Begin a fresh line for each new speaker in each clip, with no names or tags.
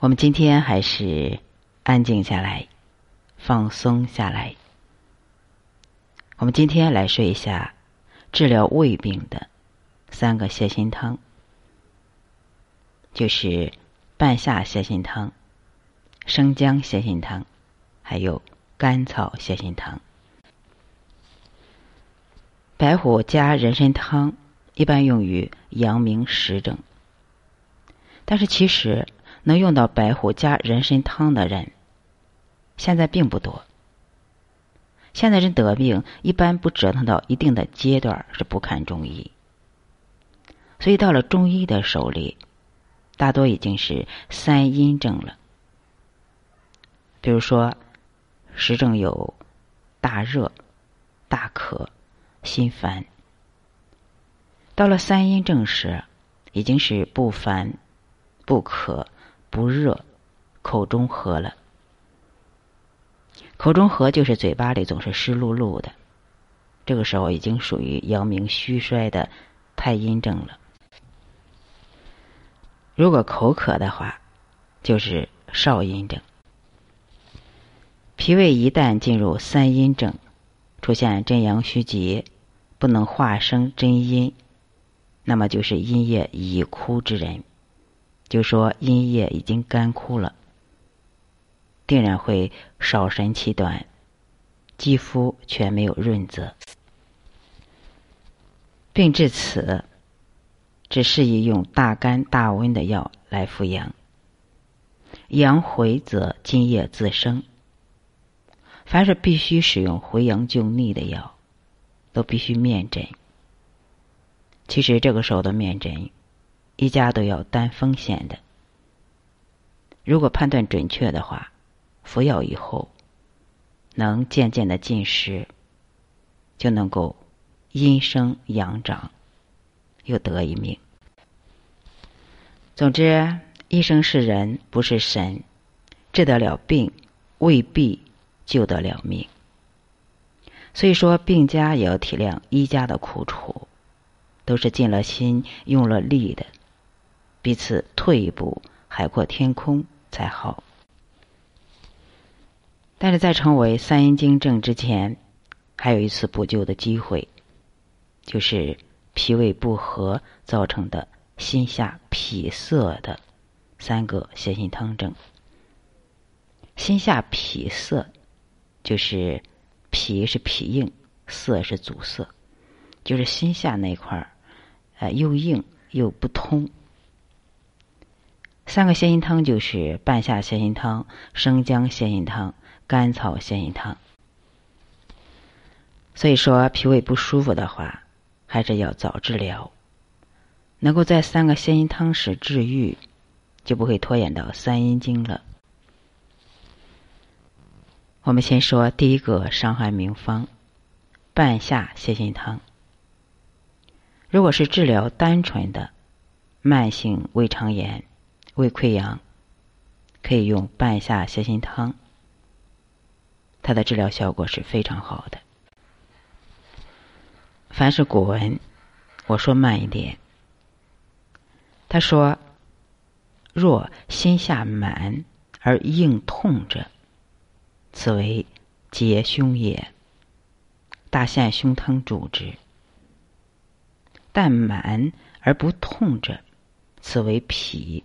我们今天还是安静下来，放松下来。我们今天来说一下治疗胃病的三个泻心汤，就是半夏泻心汤、生姜泻心汤，还有甘草泻心汤。白虎加人参汤一般用于阳明实症，但是其实。能用到白虎加人参汤的人，现在并不多。现在人得病一般不折腾到一定的阶段是不看中医，所以到了中医的手里，大多已经是三阴症了。比如说，实症有大热、大渴、心烦。到了三阴症时，已经是不烦、不渴。不热，口中合了。口中合就是嘴巴里总是湿漉漉的，这个时候已经属于阳明虚衰的太阴症了。如果口渴的话，就是少阴症。脾胃一旦进入三阴症，出现真阳虚结，不能化生真阴，那么就是阴液已枯之人。就说阴液已经干枯了，定然会少神气短，肌肤却没有润泽。病至此，只适宜用大干大温的药来服阳。阳回则津液自生。凡是必须使用回阳救逆的药，都必须面诊。其实这个时候的面诊。一家都要担风险的。如果判断准确的话，服药以后能渐渐的进食，就能够阴生阳长，又得一命。总之，医生是人，不是神，治得了病，未必救得了命。所以说，病家也要体谅医家的苦楚，都是尽了心、用了力的。彼此退一步，海阔天空才好。但是在成为三阴经症之前，还有一次补救的机会，就是脾胃不和造成的心下痞涩的三个泻心汤症。心下痞涩，就是脾是脾硬，涩是阻塞，就是心下那块儿，呃，又硬又不通。三个泻心汤就是半夏泻心汤、生姜泻心汤、甘草泻心汤。所以说，脾胃不舒服的话，还是要早治疗。能够在三个泻心汤时治愈，就不会拖延到三阴经了。我们先说第一个伤寒名方——半夏泻心汤。如果是治疗单纯的慢性胃肠炎，胃溃疡可以用半夏泻心汤，它的治疗效果是非常好的。凡是古文，我说慢一点。他说：“若心下满而硬痛者，此为结胸也。大陷胸汤主之。但满而不痛者，此为脾。”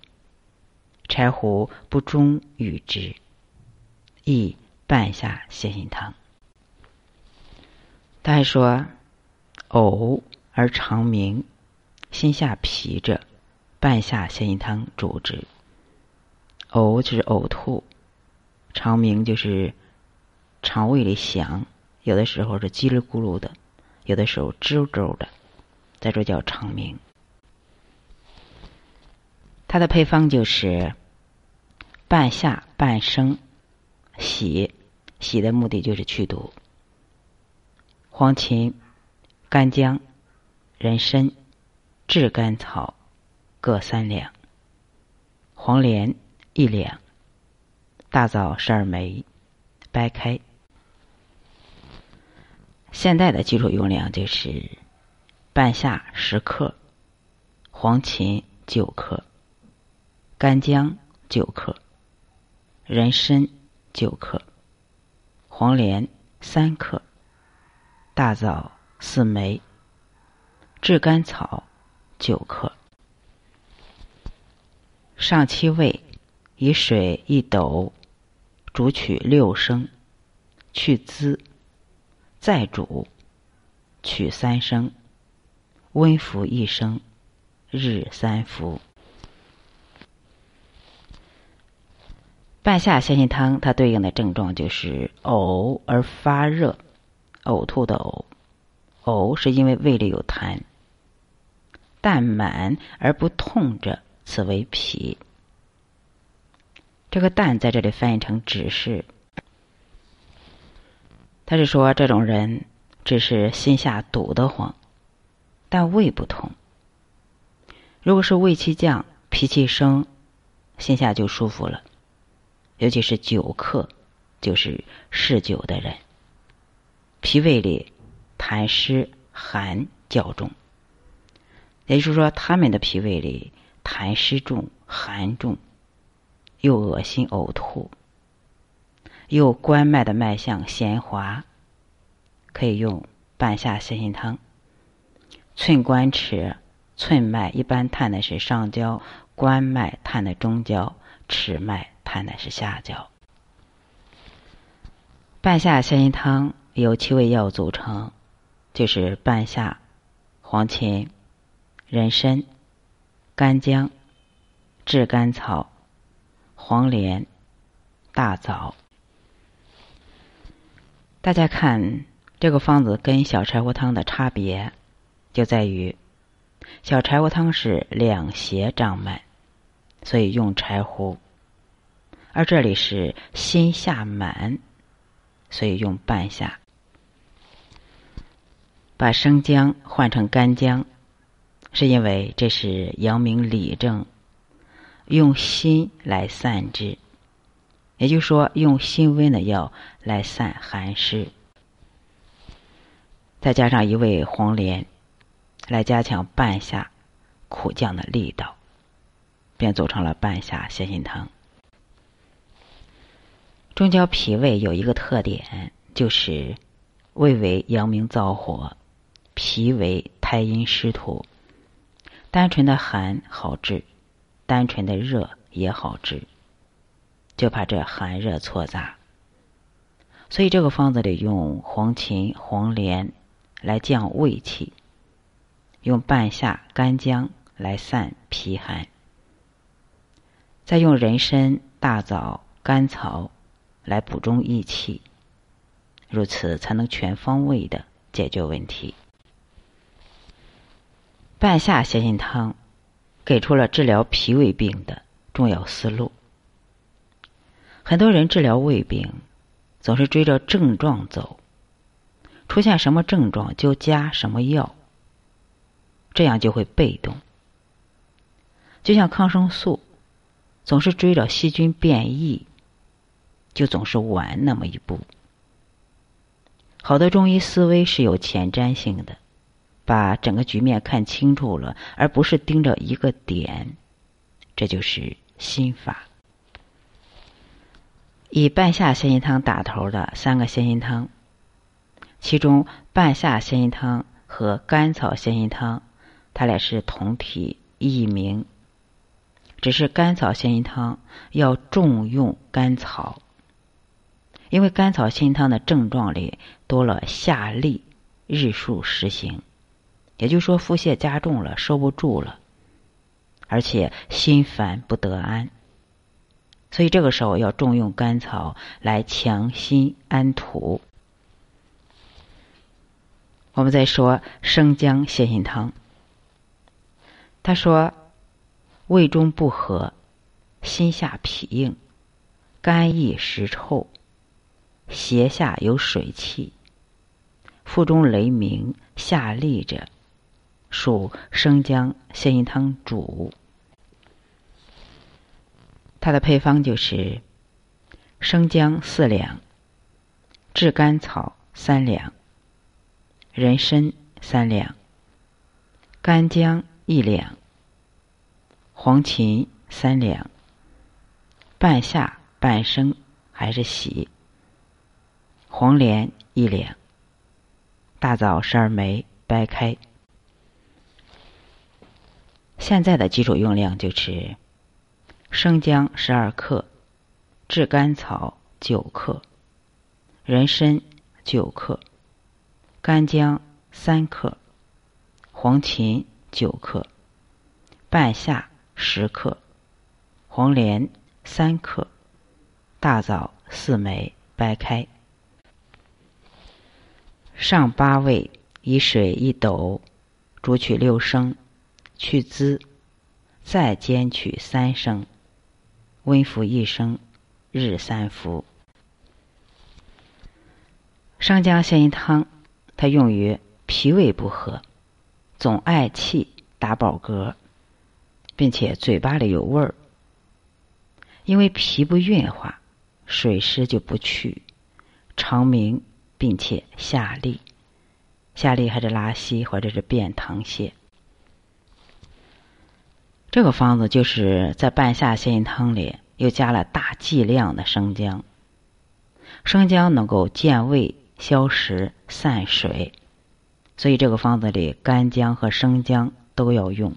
柴胡不中与之，亦半夏泻心汤。他还说：呕而肠鸣，心下痞者，半夏泻心汤主之。呕就是呕吐，肠鸣就是肠胃里响，有的时候是叽里咕噜的，有的时候吱吱的，在这叫肠鸣。它的配方就是。半夏半生，洗洗的目的就是去毒。黄芩、干姜、人参、炙甘草各三两，黄连一两，大枣十二枚，掰开。现在的基础用量就是半夏十克，黄芩九克，干姜九克。人参九克，黄连三克，大枣四枚，炙甘草九克。上七味，以水一斗煮取六升，去滋，再煮，取三升，温服一升，日三服。半夏泻心汤，它对应的症状就是呕而发热，呕吐的呕，呕是因为胃里有痰；但满而不痛者，此为脾。这个“但”在这里翻译成“只是”，他是说这种人只是心下堵得慌，但胃不痛。如果是胃气降、脾气升，心下就舒服了。尤其是久客，就是嗜酒的人，脾胃里痰湿寒较重，也就是说，他们的脾胃里痰湿重、寒重，又恶心呕吐，又关脉的脉象弦滑，可以用半夏泻心汤。寸关尺，寸脉一般探的是上焦，关脉探的中焦，尺脉。它乃是下焦。半夏泻心汤由七味药组成，就是半夏、黄芩、人参、干姜、炙甘草、黄连、大枣。大家看这个方子跟小柴胡汤的差别，就在于小柴胡汤是两胁胀满，所以用柴胡。而这里是心下满，所以用半夏。把生姜换成干姜，是因为这是阳明里症，用心来散之，也就是说用辛温的药来散寒湿。再加上一味黄连，来加强半夏苦降的力道，便组成了半夏泻心汤。中焦脾胃有一个特点，就是胃为阳明燥火，脾为太阴湿土。单纯的寒好治，单纯的热也好治，就怕这寒热错杂。所以这个方子里用黄芩、黄连来降胃气，用半夏、干姜来散脾寒，再用人参、大枣、甘草。来补中益气，如此才能全方位的解决问题。半夏泻心汤给出了治疗脾胃病的重要思路。很多人治疗胃病总是追着症状走，出现什么症状就加什么药，这样就会被动。就像抗生素总是追着细菌变异。就总是晚那么一步。好的中医思维是有前瞻性的，把整个局面看清楚了，而不是盯着一个点，这就是心法。以半夏泻心汤打头的三个泻心汤，其中半夏泻心汤和甘草泻心汤，它俩是同体异名，只是甘草泻心汤要重用甘草。因为甘草心汤的症状里多了下利、日数实行，也就是说腹泻加重了，收不住了，而且心烦不得安，所以这个时候要重用甘草来强心安土。我们再说生姜泻心汤，他说胃中不和，心下痞硬，肝易食臭。胁下有水气，腹中雷鸣，下痢者，属生姜泻心汤主。它的配方就是生姜四两，炙甘草三两，人参三两，干姜一两，黄芩三两，半夏半生还是洗。黄连一两，大枣十二枚掰开。现在的基础用量就是：生姜十二克，炙甘草九克，人参九克，干姜三克，黄芩九克，半夏十克，黄连三克，大枣四枚掰开。上八味，以水一斗，煮取六升，去滋，再煎取三升，温服一升，日三服。生姜鲜汤，它用于脾胃不和、总嗳气、打饱嗝，并且嘴巴里有味儿，因为脾不运化，水湿就不去，肠鸣。并且下痢，下痢还是拉稀或者是便溏泻。这个方子就是在半夏泻心汤里又加了大剂量的生姜。生姜能够健胃、消食、散水，所以这个方子里干姜和生姜都要用。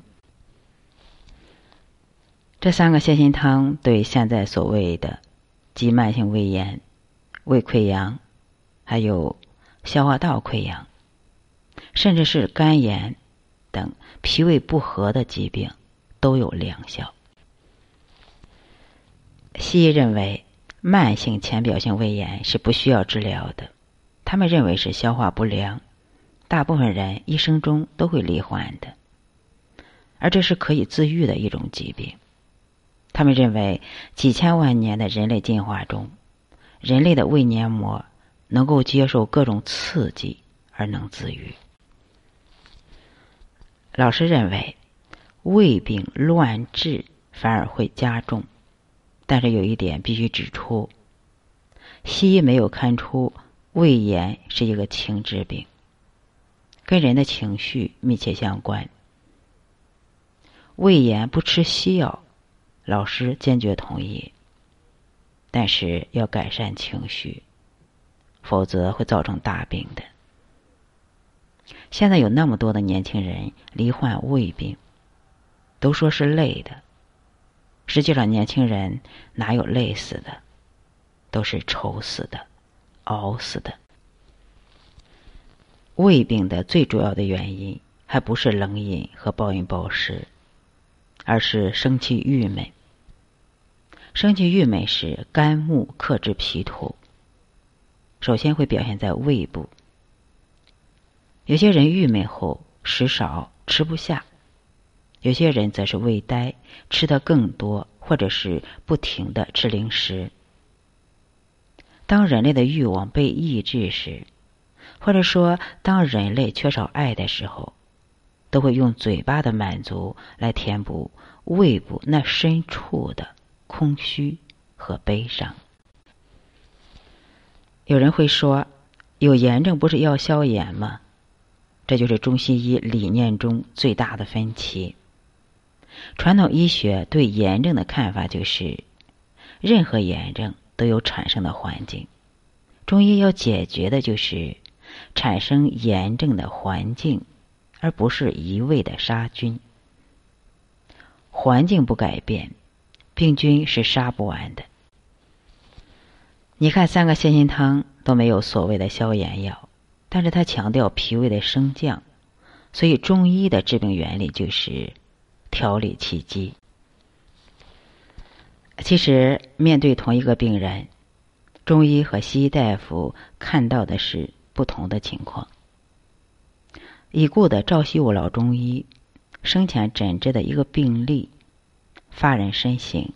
这三个泻心汤对现在所谓的急慢性胃炎、胃溃疡。还有消化道溃疡，甚至是肝炎等脾胃不和的疾病都有疗效。西医认为慢性浅表性胃炎是不需要治疗的，他们认为是消化不良，大部分人一生中都会罹患的，而这是可以自愈的一种疾病。他们认为几千万年的人类进化中，人类的胃黏膜。能够接受各种刺激而能自愈。老师认为，胃病乱治反而会加重，但是有一点必须指出：西医没有看出胃炎是一个情志病，跟人的情绪密切相关。胃炎不吃西药，老师坚决同意，但是要改善情绪。否则会造成大病的。现在有那么多的年轻人罹患胃病，都说是累的，实际上年轻人哪有累死的，都是愁死的、熬死的。胃病的最主要的原因还不是冷饮和暴饮暴食，而是生气郁闷。生气郁闷是肝木克制脾土。首先会表现在胃部，有些人郁闷后食少吃不下，有些人则是胃呆吃的更多，或者是不停的吃零食。当人类的欲望被抑制时，或者说当人类缺少爱的时候，都会用嘴巴的满足来填补胃部那深处的空虚和悲伤。有人会说，有炎症不是要消炎吗？这就是中西医理念中最大的分歧。传统医学对炎症的看法就是，任何炎症都有产生的环境，中医要解决的就是产生炎症的环境，而不是一味的杀菌。环境不改变，病菌是杀不完的。你看，三个泻心汤都没有所谓的消炎药，但是它强调脾胃的升降，所以中医的治病原理就是调理气机。其实，面对同一个病人，中医和西医大夫看到的是不同的情况。已故的赵锡武老中医生前诊治的一个病例，发人深省。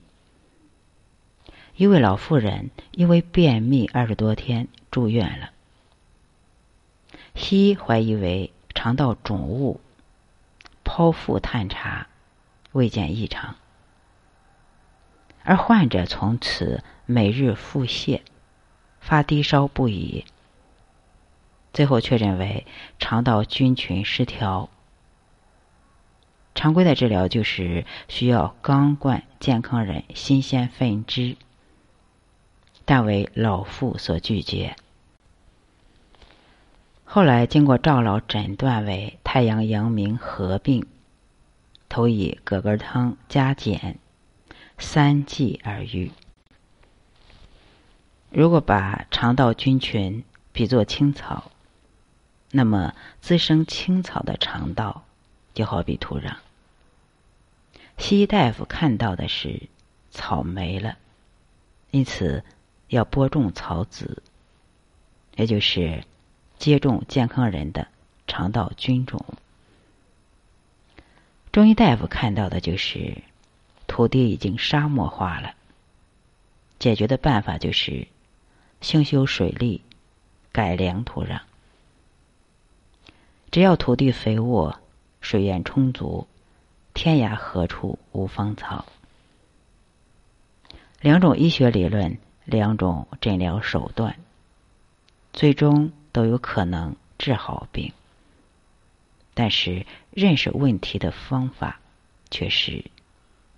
一位老妇人因为便秘二十多天住院了，西医怀疑为肠道肿物，剖腹探查，未见异常，而患者从此每日腹泻，发低烧不已，最后确诊为肠道菌群失调。常规的治疗就是需要刚灌健康人新鲜粪汁。但为老妇所拒绝。后来经过赵老诊断为太阳阳明合并，投以葛根汤加减三剂而愈。如果把肠道菌群比作青草，那么滋生青草的肠道就好比土壤。西医大夫看到的是草没了，因此要播种草籽，也就是接种健康人的肠道菌种。中医大夫看到的就是土地已经沙漠化了，解决的办法就是。兴修水利，改良土壤。只要土地肥沃，水源充足，天涯何处无芳草。两种医学理论，两种诊疗手段，最终都有可能治好病。但是认识问题的方法却是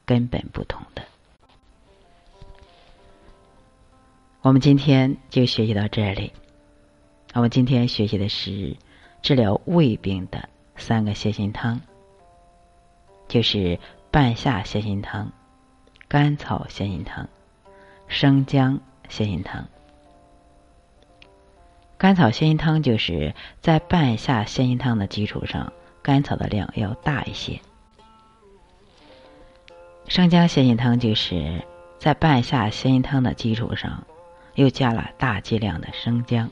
根本不同的。我们今天就学习到这里。我们今天学习的是治疗胃病的三个泻心汤，就是半夏泻心汤、甘草泻心汤、生姜泻心汤。甘草泻心汤就是在半夏泻心汤的基础上，甘草的量要大一些。生姜泻心汤就是在半夏泻心汤的基础上。又加了大剂量的生姜，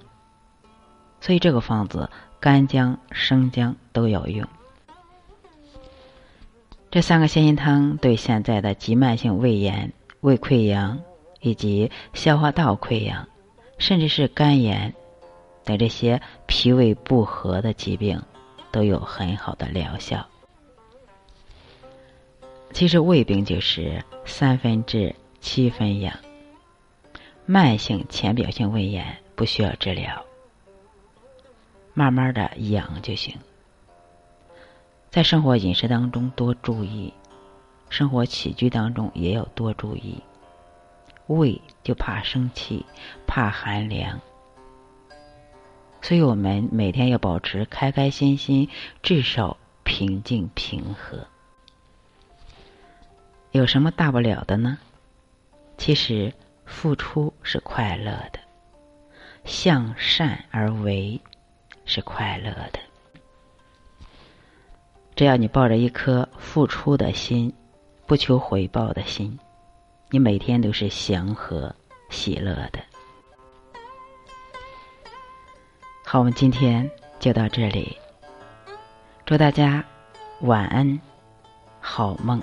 所以这个方子干姜、生姜都要用。这三个泻心汤对现在的急慢性胃炎、胃溃疡以及消化道溃疡，甚至是肝炎等这些脾胃不和的疾病，都有很好的疗效。其实胃病就是三分治，七分养。慢性浅表性胃炎不需要治疗，慢慢的养就行。在生活饮食当中多注意，生活起居当中也要多注意。胃就怕生气，怕寒凉，所以我们每天要保持开开心心，至少平静平和。有什么大不了的呢？其实。付出是快乐的，向善而为是快乐的。只要你抱着一颗付出的心，不求回报的心，你每天都是祥和喜乐的。好，我们今天就到这里，祝大家晚安，好梦。